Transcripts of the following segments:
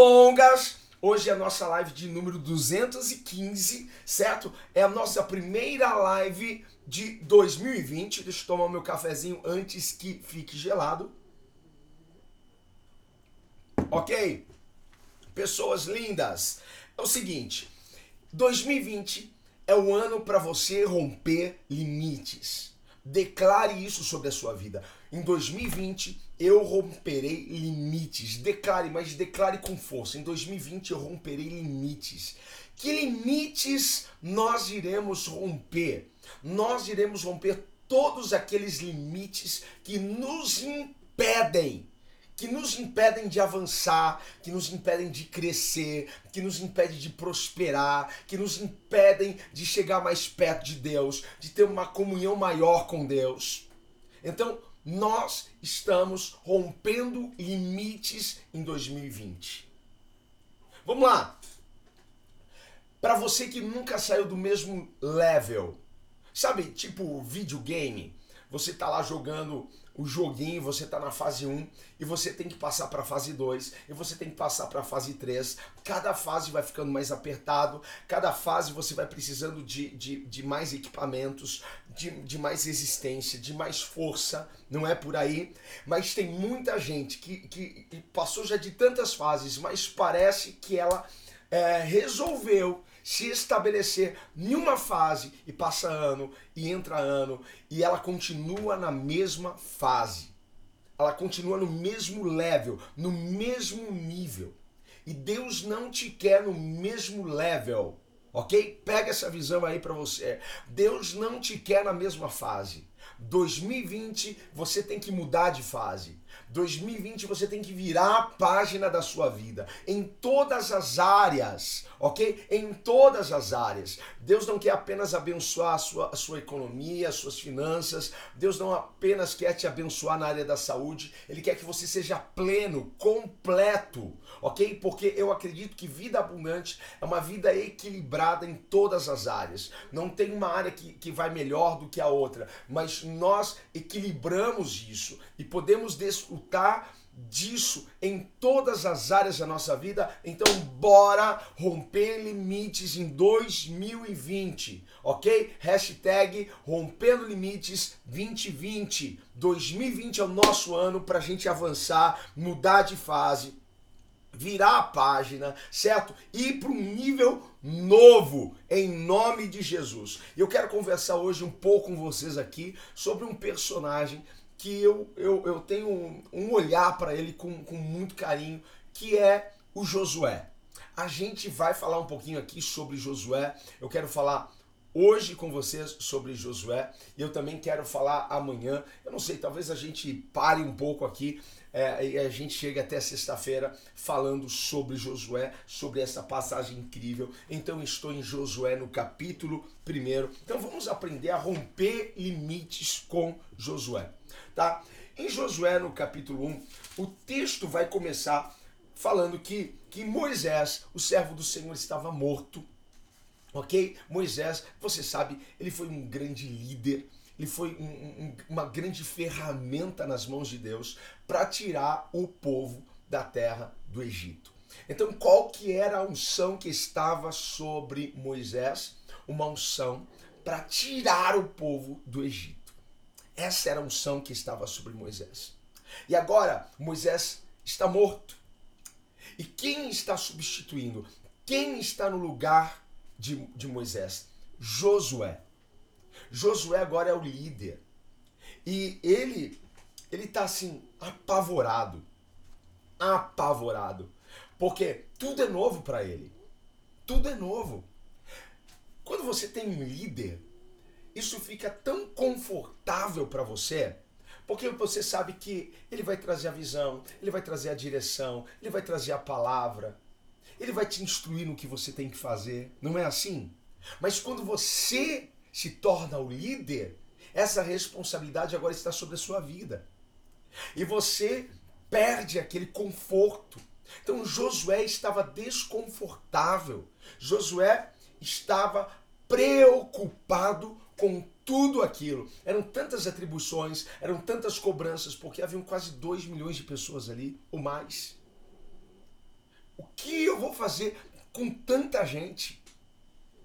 Delongas, hoje é a nossa live de número 215, certo? É a nossa primeira live de 2020. Deixa eu tomar meu cafezinho antes que fique gelado. Ok? Pessoas lindas, é o seguinte: 2020 é o ano para você romper limites. Declare isso sobre a sua vida. Em 2020 eu romperei limites. Declare, mas declare com força. Em 2020 eu romperei limites. Que limites nós iremos romper? Nós iremos romper todos aqueles limites que nos impedem que nos impedem de avançar, que nos impedem de crescer, que nos impedem de prosperar, que nos impedem de chegar mais perto de Deus, de ter uma comunhão maior com Deus. Então, nós estamos rompendo limites em 2020. Vamos lá. Para você que nunca saiu do mesmo level, sabe, tipo videogame, você tá lá jogando o joguinho, você tá na fase 1 e você tem que passar para fase 2 e você tem que passar para fase 3. Cada fase vai ficando mais apertado, cada fase você vai precisando de, de, de mais equipamentos, de, de mais resistência, de mais força, não é por aí. Mas tem muita gente que, que, que passou já de tantas fases, mas parece que ela é, resolveu se estabelecer em uma fase e passa ano e entra ano e ela continua na mesma fase. Ela continua no mesmo level, no mesmo nível. E Deus não te quer no mesmo level, ok? Pega essa visão aí para você. Deus não te quer na mesma fase. 2020 você tem que mudar de fase. 2020 você tem que virar a página da sua vida em todas as áreas, ok? Em todas as áreas. Deus não quer apenas abençoar a sua, a sua economia, as suas finanças. Deus não apenas quer te abençoar na área da saúde. Ele quer que você seja pleno, completo, ok? Porque eu acredito que vida abundante é uma vida equilibrada em todas as áreas. Não tem uma área que, que vai melhor do que a outra, mas nós equilibramos isso e podemos desfrutar disso em todas as áreas da nossa vida. Então, bora romper limites em 2020, ok? Hashtag rompendo limites 2020. 2020 é o nosso ano para a gente avançar, mudar de fase, virar a página, certo? Ir para um nível novo, em nome de Jesus. Eu quero conversar hoje um pouco com vocês aqui sobre um personagem que eu, eu, eu tenho um, olhar para ele com, com muito carinho, que é o Josué. A gente vai falar um pouquinho aqui sobre Josué. Eu quero falar hoje com vocês sobre Josué e eu também quero falar amanhã. Eu não sei, talvez a gente pare um pouco aqui é, a gente chega até sexta-feira falando sobre Josué, sobre essa passagem incrível. Então estou em Josué no capítulo 1. Então vamos aprender a romper limites com Josué tá? Em Josué, no capítulo 1, o texto vai começar falando que, que Moisés, o servo do Senhor, estava morto. Ok? Moisés, você sabe, ele foi um grande líder, ele foi um, um, uma grande ferramenta nas mãos de Deus para tirar o povo da terra do Egito. Então, qual que era a unção que estava sobre Moisés? Uma unção para tirar o povo do Egito. Essa era a unção que estava sobre Moisés. E agora, Moisés está morto. E quem está substituindo? Quem está no lugar de, de Moisés? Josué. Josué agora é o líder. E ele ele está assim apavorado. Apavorado. Porque tudo é novo para ele. Tudo é novo. Quando você tem um líder isso fica tão confortável para você, Porque você sabe que ele vai trazer a visão, ele vai trazer a direção, ele vai trazer a palavra, ele vai te instruir no que você tem que fazer. Não é assim? Mas quando você se torna o líder, essa responsabilidade agora está sobre a sua vida. E você perde aquele conforto. Então Josué estava desconfortável. Josué estava preocupado com tudo aquilo. Eram tantas atribuições, eram tantas cobranças, porque haviam quase 2 milhões de pessoas ali, ou mais. O que eu vou fazer com tanta gente?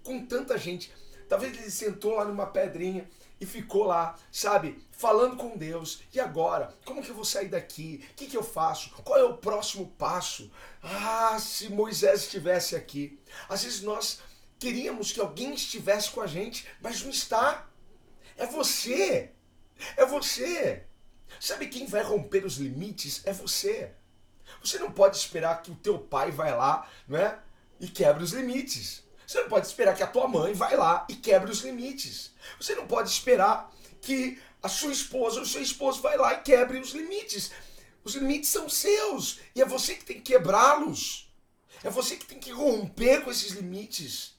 Com tanta gente. Talvez ele sentou lá numa pedrinha e ficou lá, sabe, falando com Deus. E agora? Como que eu vou sair daqui? O que, que eu faço? Qual é o próximo passo? Ah, se Moisés estivesse aqui. Às vezes nós queríamos que alguém estivesse com a gente, mas não está. É você. É você. Sabe quem vai romper os limites? É você. Você não pode esperar que o teu pai vai lá, né, e quebre os limites. Você não pode esperar que a tua mãe vai lá e quebre os limites. Você não pode esperar que a sua esposa ou o seu esposo vai lá e quebre os limites. Os limites são seus e é você que tem que quebrá-los. É você que tem que romper com esses limites.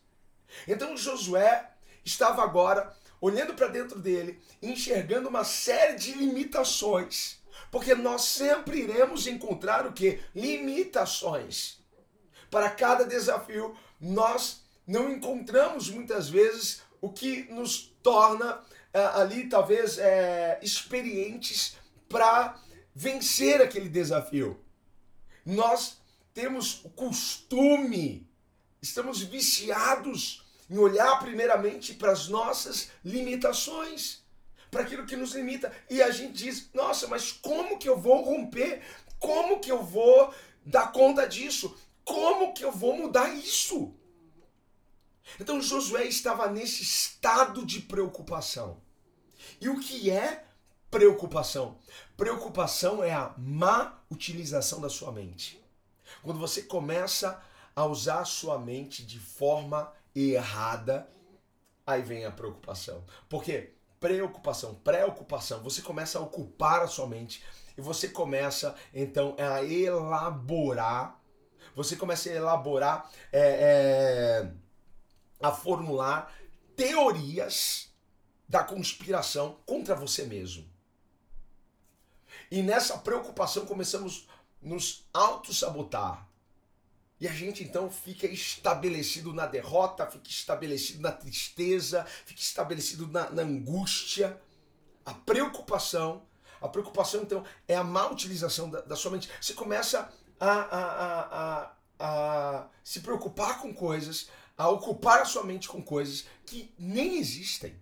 Então Josué estava agora olhando para dentro dele, enxergando uma série de limitações, porque nós sempre iremos encontrar o que? Limitações. Para cada desafio, nós não encontramos muitas vezes o que nos torna é, ali talvez é, experientes para vencer aquele desafio. Nós temos o costume, estamos viciados em olhar primeiramente para as nossas limitações, para aquilo que nos limita. E a gente diz: nossa, mas como que eu vou romper? Como que eu vou dar conta disso? Como que eu vou mudar isso? Então Josué estava nesse estado de preocupação. E o que é preocupação? Preocupação é a má utilização da sua mente. Quando você começa a usar a sua mente de forma errada, aí vem a preocupação. Porque preocupação, preocupação, você começa a ocupar a sua mente e você começa então a elaborar, você começa a elaborar, é, é, a formular teorias da conspiração contra você mesmo. E nessa preocupação começamos nos auto-sabotar. E a gente então fica estabelecido na derrota, fica estabelecido na tristeza, fica estabelecido na, na angústia, a preocupação. A preocupação então é a má utilização da, da sua mente. Você começa a, a, a, a, se preocupar com coisas, a ocupar a sua mente com coisas que nem existem.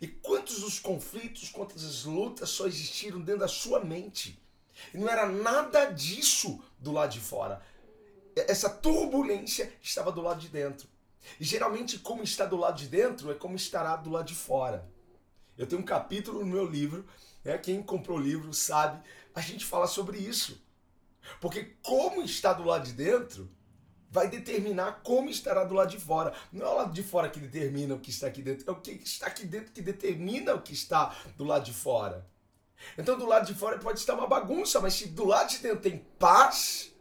E quantos os conflitos, quantas as lutas só existiram dentro da sua mente? E não era nada disso do lado de fora essa turbulência estava do lado de dentro. E geralmente, como está do lado de dentro, é como estará do lado de fora. Eu tenho um capítulo no meu livro, né, quem comprou o livro sabe, a gente fala sobre isso. Porque como está do lado de dentro vai determinar como estará do lado de fora. Não é o lado de fora que determina o que está aqui dentro, é o que está aqui dentro que determina o que está do lado de fora. Então, do lado de fora pode estar uma bagunça, mas se do lado de dentro tem paz,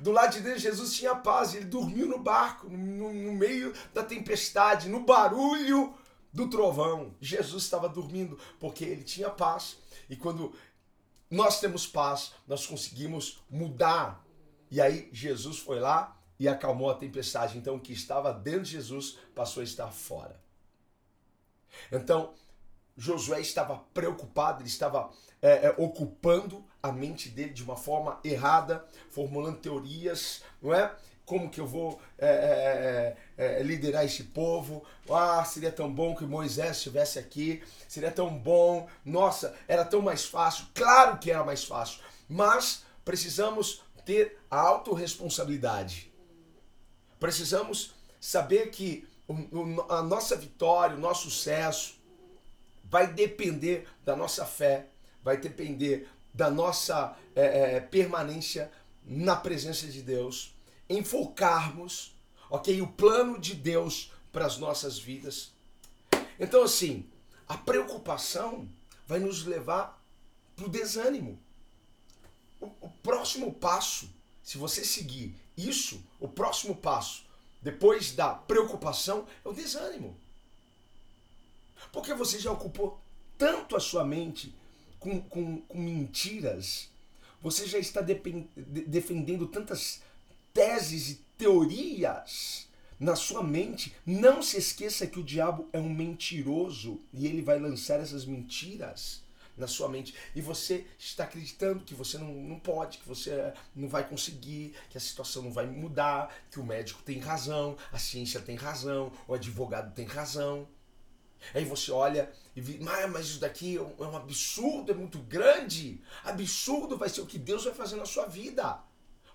do lado de Deus, Jesus tinha paz, ele dormiu no barco, no, no meio da tempestade, no barulho do trovão. Jesus estava dormindo porque ele tinha paz. E quando nós temos paz, nós conseguimos mudar. E aí Jesus foi lá e acalmou a tempestade. Então o que estava dentro de Jesus passou a estar fora. Então Josué estava preocupado, ele estava é, é, ocupando a mente dele de uma forma errada, formulando teorias, não é? Como que eu vou é, é, é, é liderar esse povo? Ah, seria tão bom que Moisés estivesse aqui, seria tão bom, nossa, era tão mais fácil. Claro que era mais fácil, mas precisamos ter a autorresponsabilidade. Precisamos saber que a nossa vitória, o nosso sucesso, vai depender da nossa fé, vai depender da nossa é, é, permanência na presença de Deus, em focarmos, ok, o plano de Deus para as nossas vidas. Então, assim, a preocupação vai nos levar para o desânimo. O próximo passo, se você seguir isso, o próximo passo, depois da preocupação, é o desânimo. Porque você já ocupou tanto a sua mente com, com, com mentiras, você já está defendendo tantas teses e teorias na sua mente. Não se esqueça que o diabo é um mentiroso e ele vai lançar essas mentiras na sua mente e você está acreditando que você não, não pode, que você não vai conseguir, que a situação não vai mudar, que o médico tem razão, a ciência tem razão, o advogado tem razão. Aí você olha e ah, mas isso daqui é um, é um absurdo, é muito grande. Absurdo vai ser o que Deus vai fazer na sua vida.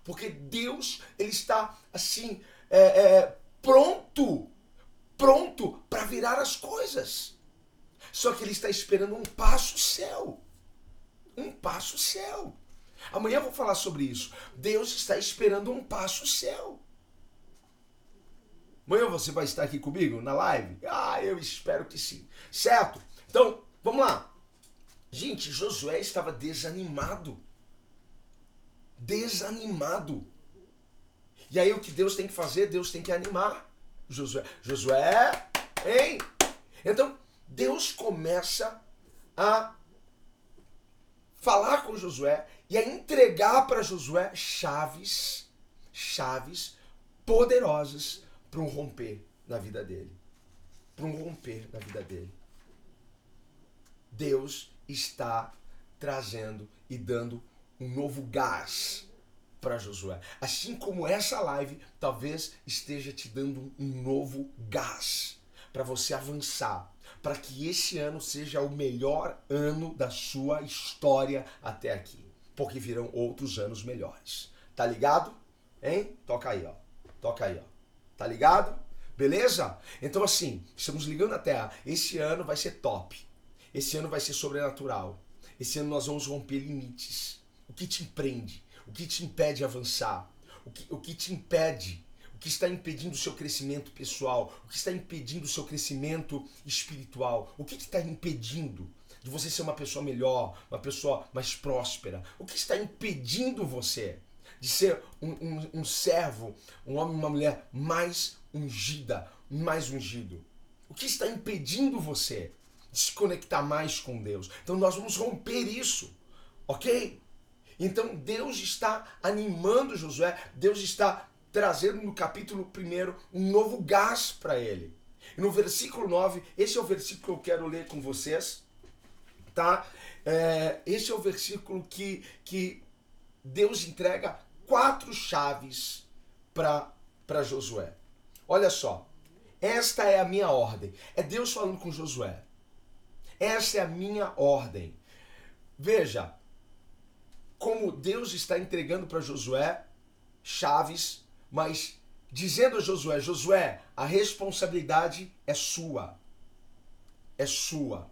Porque Deus, Ele está assim, é, é, pronto, pronto para virar as coisas. Só que Ele está esperando um passo céu. Um passo céu. Amanhã eu vou falar sobre isso. Deus está esperando um passo céu. Amanhã você vai estar aqui comigo na live? Ah, eu espero que sim. Certo? Então, vamos lá. Gente, Josué estava desanimado. Desanimado. E aí o que Deus tem que fazer? Deus tem que animar Josué. Josué, hein? Então, Deus começa a falar com Josué e a entregar para Josué chaves, chaves poderosas para um romper na vida dele. Para um romper na vida dele. Deus está trazendo e dando um novo gás para Josué. Assim como essa live talvez esteja te dando um novo gás para você avançar, para que esse ano seja o melhor ano da sua história até aqui, porque virão outros anos melhores. Tá ligado? Hein? Toca aí, ó. Toca aí, ó. Tá ligado? Beleza? Então, assim, estamos ligando a Terra. Esse ano vai ser top. Esse ano vai ser sobrenatural. Esse ano nós vamos romper limites. O que te empreende? O que te impede de avançar? O que, o que te impede? O que está impedindo o seu crescimento pessoal? O que está impedindo o seu crescimento espiritual? O que está impedindo de você ser uma pessoa melhor, uma pessoa mais próspera? O que está impedindo você? de ser um, um, um servo, um homem uma mulher mais ungida, mais ungido? O que está impedindo você de se conectar mais com Deus? Então nós vamos romper isso, ok? Então Deus está animando Josué, Deus está trazendo no capítulo 1 um novo gás para ele. E no versículo 9, esse é o versículo que eu quero ler com vocês, tá? É, esse é o versículo que, que Deus entrega quatro chaves para Josué. Olha só, esta é a minha ordem. É Deus falando com Josué. Esta é a minha ordem. Veja, como Deus está entregando para Josué chaves, mas dizendo a Josué: Josué, a responsabilidade é sua. É sua.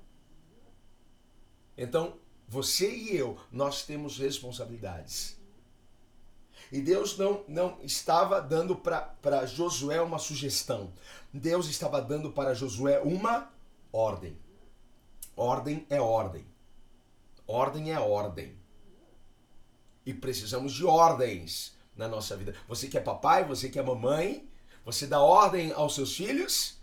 Então, você e eu, nós temos responsabilidades. E Deus não, não estava dando para Josué uma sugestão. Deus estava dando para Josué uma ordem. Ordem é ordem. Ordem é ordem. E precisamos de ordens na nossa vida. Você que é papai, você que é mamãe, você dá ordem aos seus filhos?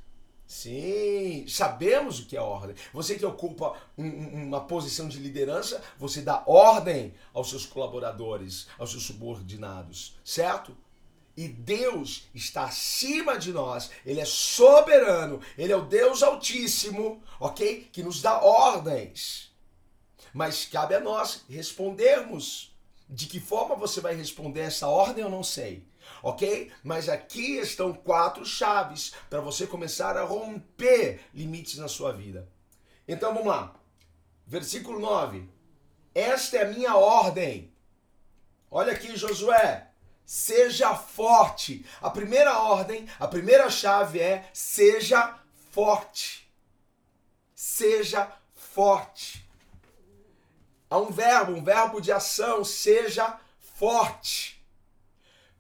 Sim, sabemos o que é ordem. Você que ocupa um, uma posição de liderança, você dá ordem aos seus colaboradores, aos seus subordinados, certo? E Deus está acima de nós, Ele é soberano, Ele é o Deus Altíssimo, ok? Que nos dá ordens. Mas cabe a nós respondermos. De que forma você vai responder essa ordem, eu não sei ok? Mas aqui estão quatro chaves para você começar a romper limites na sua vida. Então vamos lá. Versículo 9. Esta é a minha ordem. Olha aqui, Josué. Seja forte. A primeira ordem, a primeira chave é seja forte. Seja forte. Há um verbo, um verbo de ação, seja forte.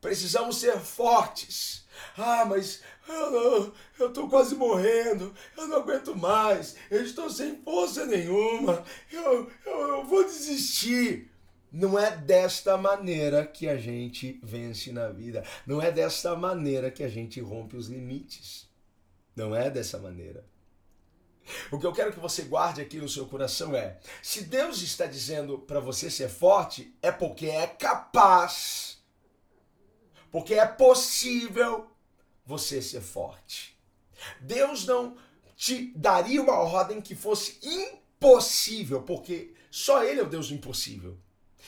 Precisamos ser fortes. Ah, mas eu, eu tô quase morrendo, eu não aguento mais, eu estou sem força nenhuma, eu, eu, eu vou desistir. Não é desta maneira que a gente vence na vida. Não é desta maneira que a gente rompe os limites. Não é dessa maneira. O que eu quero que você guarde aqui no seu coração é: se Deus está dizendo para você ser forte, é porque é capaz, porque é possível você ser forte. Deus não te daria uma ordem que fosse impossível, porque só Ele é o Deus do impossível.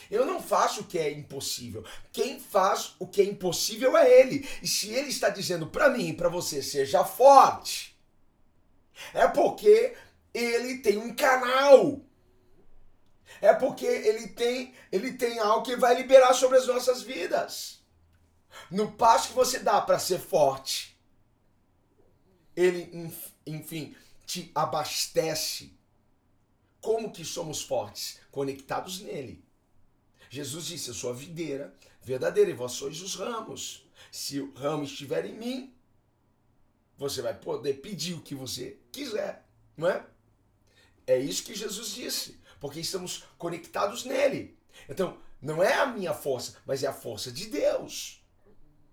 Eu não faço o que é impossível. Quem faz o que é impossível é Ele. E se Ele está dizendo para mim e para você, seja forte, é porque Ele tem um canal. É porque Ele tem, ele tem algo que vai liberar sobre as nossas vidas. No passo que você dá para ser forte, Ele, enfim, te abastece. Como que somos fortes? Conectados nele. Jesus disse: Eu sou a videira verdadeira e vós sois os ramos. Se o ramo estiver em mim, você vai poder pedir o que você quiser, não é? É isso que Jesus disse, porque estamos conectados nele. Então, não é a minha força, mas é a força de Deus.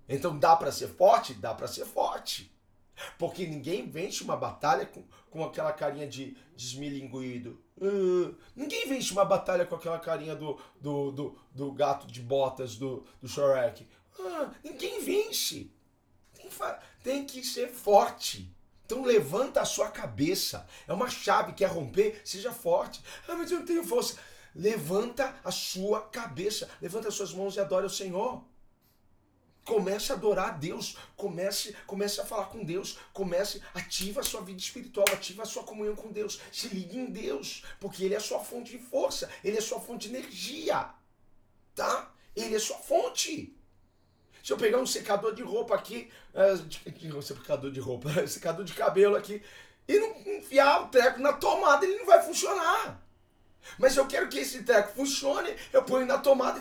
Então, dá para ser forte? Dá para ser forte. Porque ninguém vence uma batalha com, com aquela carinha de desmilinguido. Uh, ninguém vence uma batalha com aquela carinha do, do, do, do gato de botas do, do Shrek. Uh, ninguém vence. Tem, tem que ser forte. Então levanta a sua cabeça. É uma chave, quer romper? Seja forte. Ah, mas eu não tenho força. Levanta a sua cabeça. Levanta as suas mãos e adore o Senhor. Comece a adorar a Deus, comece, comece a falar com Deus, comece, ativa a sua vida espiritual, ativa a sua comunhão com Deus, se ligue em Deus, porque Ele é a sua fonte de força, Ele é a sua fonte de energia, tá? Ele é a sua fonte. Se eu pegar um secador de roupa aqui, uh, secador de roupa, secador de cabelo aqui, e não enfiar o treco na tomada, ele não vai funcionar. Mas eu quero que esse treco funcione, eu ponho na tomada,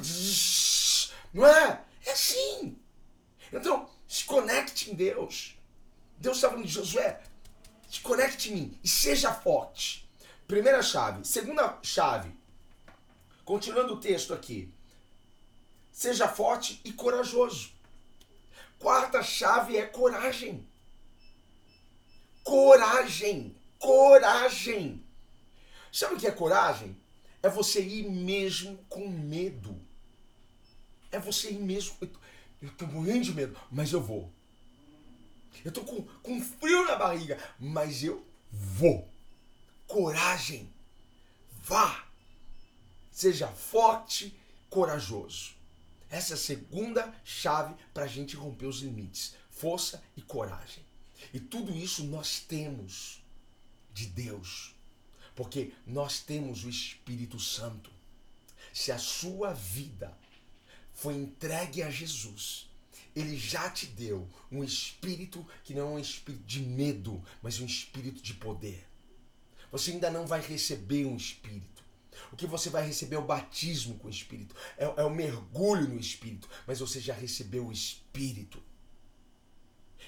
não é? É assim. Então, se conecte em Deus. Deus está falando de Josué, se conecte em mim e seja forte. Primeira chave. Segunda chave. Continuando o texto aqui. Seja forte e corajoso. Quarta chave é coragem. Coragem. Coragem. Sabe o que é coragem? É você ir mesmo com medo. É você ir mesmo. Eu tô morrendo de medo, mas eu vou. Eu tô com, com frio na barriga, mas eu vou. Coragem. Vá. Seja forte, corajoso. Essa é a segunda chave para a gente romper os limites. Força e coragem. E tudo isso nós temos de Deus. Porque nós temos o Espírito Santo. Se a sua vida foi entregue a Jesus, ele já te deu um espírito que não é um espírito de medo, mas um espírito de poder. Você ainda não vai receber um espírito. O que você vai receber é o batismo com o Espírito, é, é o mergulho no Espírito, mas você já recebeu o Espírito.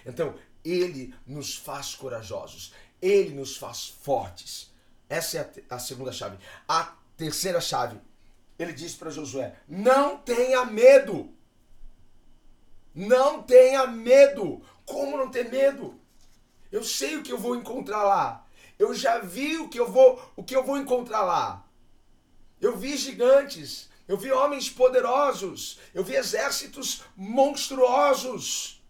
Então, ele nos faz corajosos, ele nos faz fortes. Essa é a, a segunda chave. A terceira chave ele disse para Josué: Não tenha medo. Não tenha medo. Como não ter medo? Eu sei o que eu vou encontrar lá. Eu já vi o que eu vou, o que eu vou encontrar lá. Eu vi gigantes, eu vi homens poderosos, eu vi exércitos monstruosos.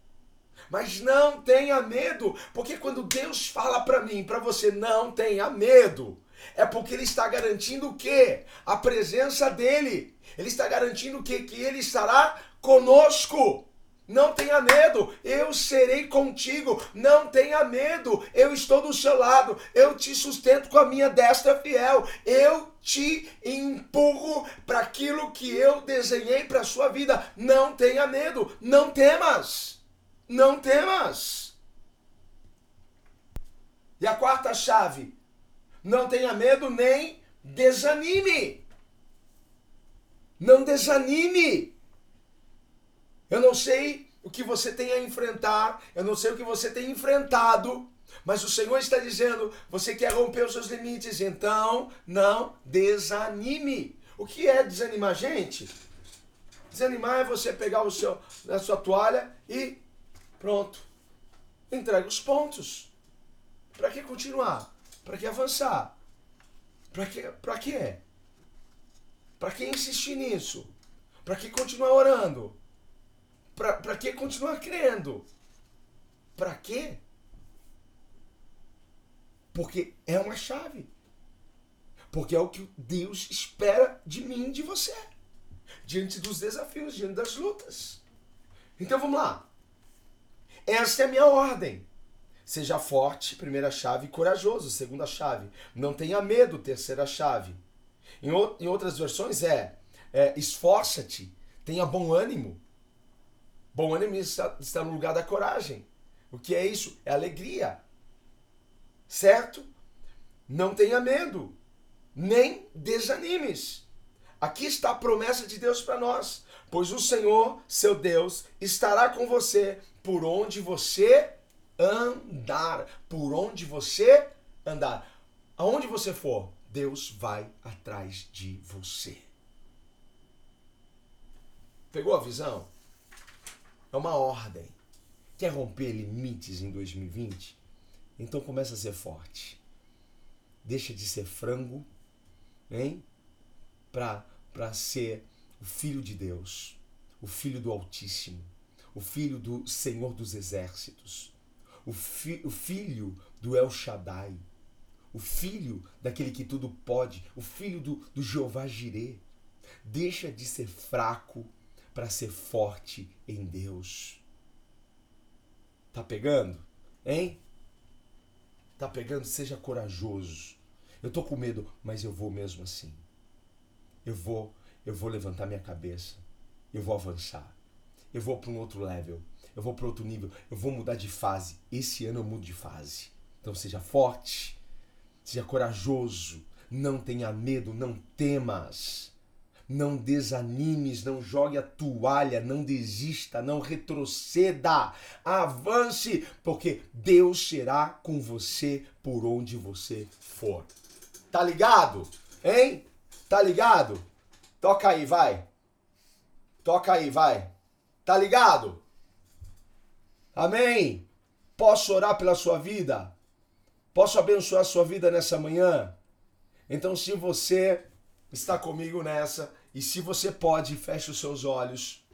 Mas não tenha medo, porque quando Deus fala para mim, para você, não tenha medo, é porque ele está garantindo o quê? A presença dele. Ele está garantindo o quê? Que ele estará conosco. Não tenha medo, eu serei contigo. Não tenha medo, eu estou do seu lado. Eu te sustento com a minha destra fiel. Eu te empurro para aquilo que eu desenhei para a sua vida. Não tenha medo, não temas. Não temas. E a quarta chave, não tenha medo nem desanime. Não desanime. Eu não sei o que você tem a enfrentar, eu não sei o que você tem enfrentado, mas o Senhor está dizendo: você quer romper os seus limites, então não desanime. O que é desanimar, gente? Desanimar é você pegar o seu, a sua toalha e pronto. Entrega os pontos. Para que continuar? Para que avançar? Para que, para quê? Para que insistir nisso? Para que continuar orando? Para que continuar crendo? Para quê? Porque é uma chave. Porque é o que Deus espera de mim de você. Diante dos desafios, diante das lutas. Então vamos lá. Essa é a minha ordem. Seja forte, primeira chave, corajoso, segunda chave. Não tenha medo, terceira chave. Em outras versões é, é esforça-te, tenha bom ânimo. Bom ânimo está, está no lugar da coragem. O que é isso? É alegria certo? Não tenha medo, nem desanimes. Aqui está a promessa de Deus para nós, pois o Senhor, seu Deus, estará com você por onde você andar, por onde você andar. Aonde você for, Deus vai atrás de você. Pegou a visão? É uma ordem. Quer romper limites em 2020? Então começa a ser forte. Deixa de ser frango, hein? Para ser o filho de Deus, o filho do Altíssimo, o filho do Senhor dos Exércitos, o, fi, o filho do El Shaddai, o filho daquele que tudo pode, o filho do, do Jeová Jireh. Deixa de ser fraco para ser forte em Deus. Tá pegando? Hein? Tá pegando? Seja corajoso. Eu tô com medo, mas eu vou mesmo assim. Eu vou, eu vou levantar minha cabeça. Eu vou avançar. Eu vou para um outro level. Eu vou para outro nível. Eu vou mudar de fase. Esse ano eu mudo de fase. Então seja forte. Seja corajoso. Não tenha medo, não temas. Não desanimes, não jogue a toalha, não desista, não retroceda. Avance, porque Deus será com você por onde você for. Tá ligado? Hein? Tá ligado? Toca aí, vai. Toca aí, vai. Tá ligado? Amém? Posso orar pela sua vida? Posso abençoar a sua vida nessa manhã? Então, se você está comigo nessa. E se você pode, feche os seus olhos.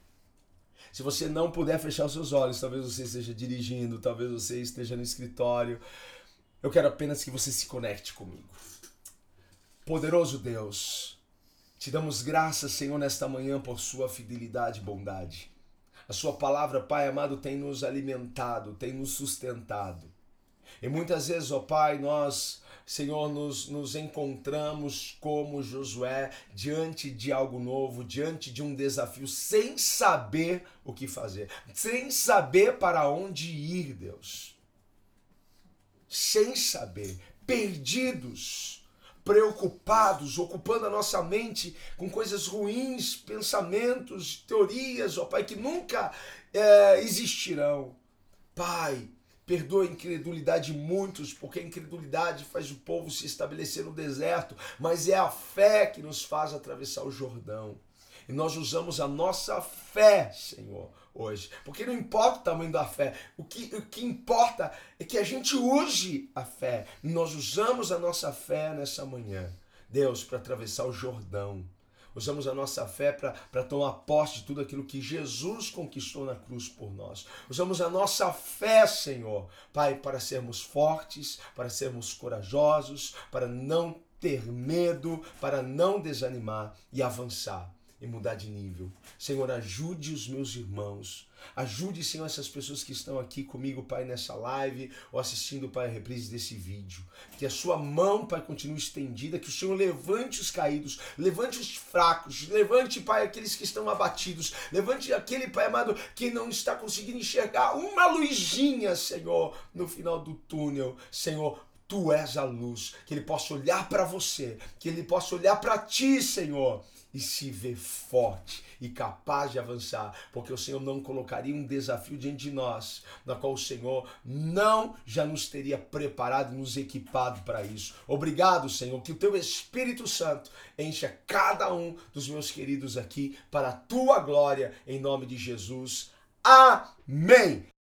Se você não puder fechar os seus olhos, talvez você esteja dirigindo, talvez você esteja no escritório. Eu quero apenas que você se conecte comigo. Poderoso Deus, te damos graças, Senhor, nesta manhã por sua fidelidade e bondade. A sua palavra, Pai amado, tem nos alimentado, tem nos sustentado. E muitas vezes, ó Pai, nós Senhor, nos, nos encontramos como Josué diante de algo novo, diante de um desafio, sem saber o que fazer, sem saber para onde ir, Deus. Sem saber, perdidos, preocupados, ocupando a nossa mente com coisas ruins, pensamentos, teorias, ó Pai, que nunca é, existirão. Pai, Perdoa a incredulidade de muitos, porque a incredulidade faz o povo se estabelecer no deserto, mas é a fé que nos faz atravessar o Jordão. E nós usamos a nossa fé, Senhor, hoje. Porque não importa o tamanho da fé, o que, o que importa é que a gente use a fé. nós usamos a nossa fé nessa manhã, Deus, para atravessar o Jordão usamos a nossa fé para tomar posse de tudo aquilo que Jesus conquistou na cruz por nós. Usamos a nossa fé, Senhor, Pai, para sermos fortes, para sermos corajosos, para não ter medo, para não desanimar e avançar e mudar de nível. Senhor, ajude os meus irmãos. Ajude, Senhor, essas pessoas que estão aqui comigo, Pai, nessa live ou assistindo, Pai, a reprise desse vídeo. Que a sua mão, Pai, continue estendida, que o Senhor levante os caídos, levante os fracos, levante, Pai, aqueles que estão abatidos, levante aquele, Pai amado, que não está conseguindo enxergar uma luzinha, Senhor, no final do túnel. Senhor, tu és a luz, que ele possa olhar para você, que ele possa olhar para ti, Senhor, e se ver forte e capaz de avançar, porque o Senhor não colocaria um desafio diante de nós, na qual o Senhor não já nos teria preparado, nos equipado para isso. Obrigado, Senhor, que o teu Espírito Santo encha cada um dos meus queridos aqui para a tua glória, em nome de Jesus. Amém.